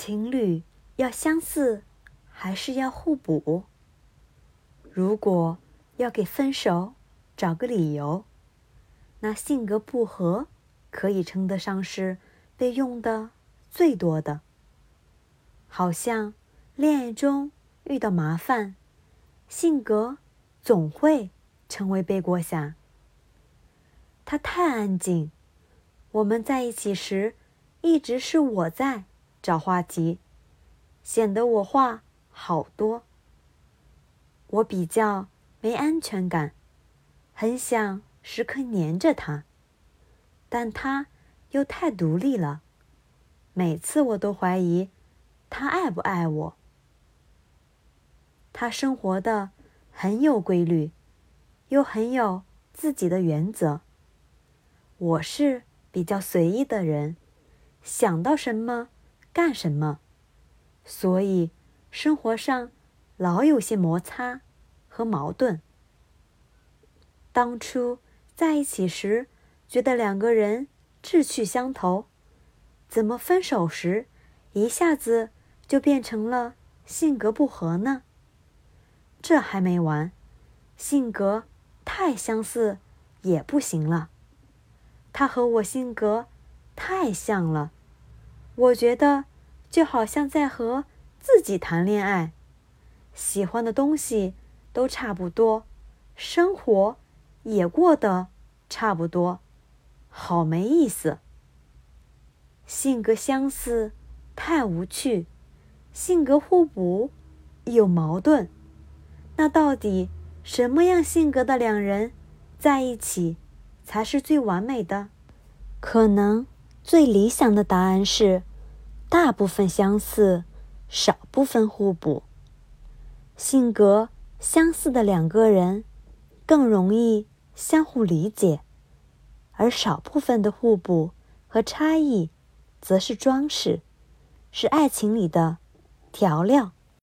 情侣要相似，还是要互补？如果要给分手找个理由，那性格不合可以称得上是被用的最多的。好像恋爱中遇到麻烦，性格总会成为背锅侠。他太安静，我们在一起时，一直是我在找话题，显得我话好多。我比较没安全感，很想。时刻黏着他，但他又太独立了。每次我都怀疑他爱不爱我。他生活的很有规律，又很有自己的原则。我是比较随意的人，想到什么干什么，所以生活上老有些摩擦和矛盾。当初。在一起时，觉得两个人志趣相投，怎么分手时，一下子就变成了性格不合呢？这还没完，性格太相似也不行了。他和我性格太像了，我觉得就好像在和自己谈恋爱，喜欢的东西都差不多，生活。也过得差不多，好没意思。性格相似太无趣，性格互补有矛盾。那到底什么样性格的两人在一起才是最完美的？可能最理想的答案是大部分相似，少部分互补。性格相似的两个人更容易。相互理解，而少部分的互补和差异，则是装饰，是爱情里的调料。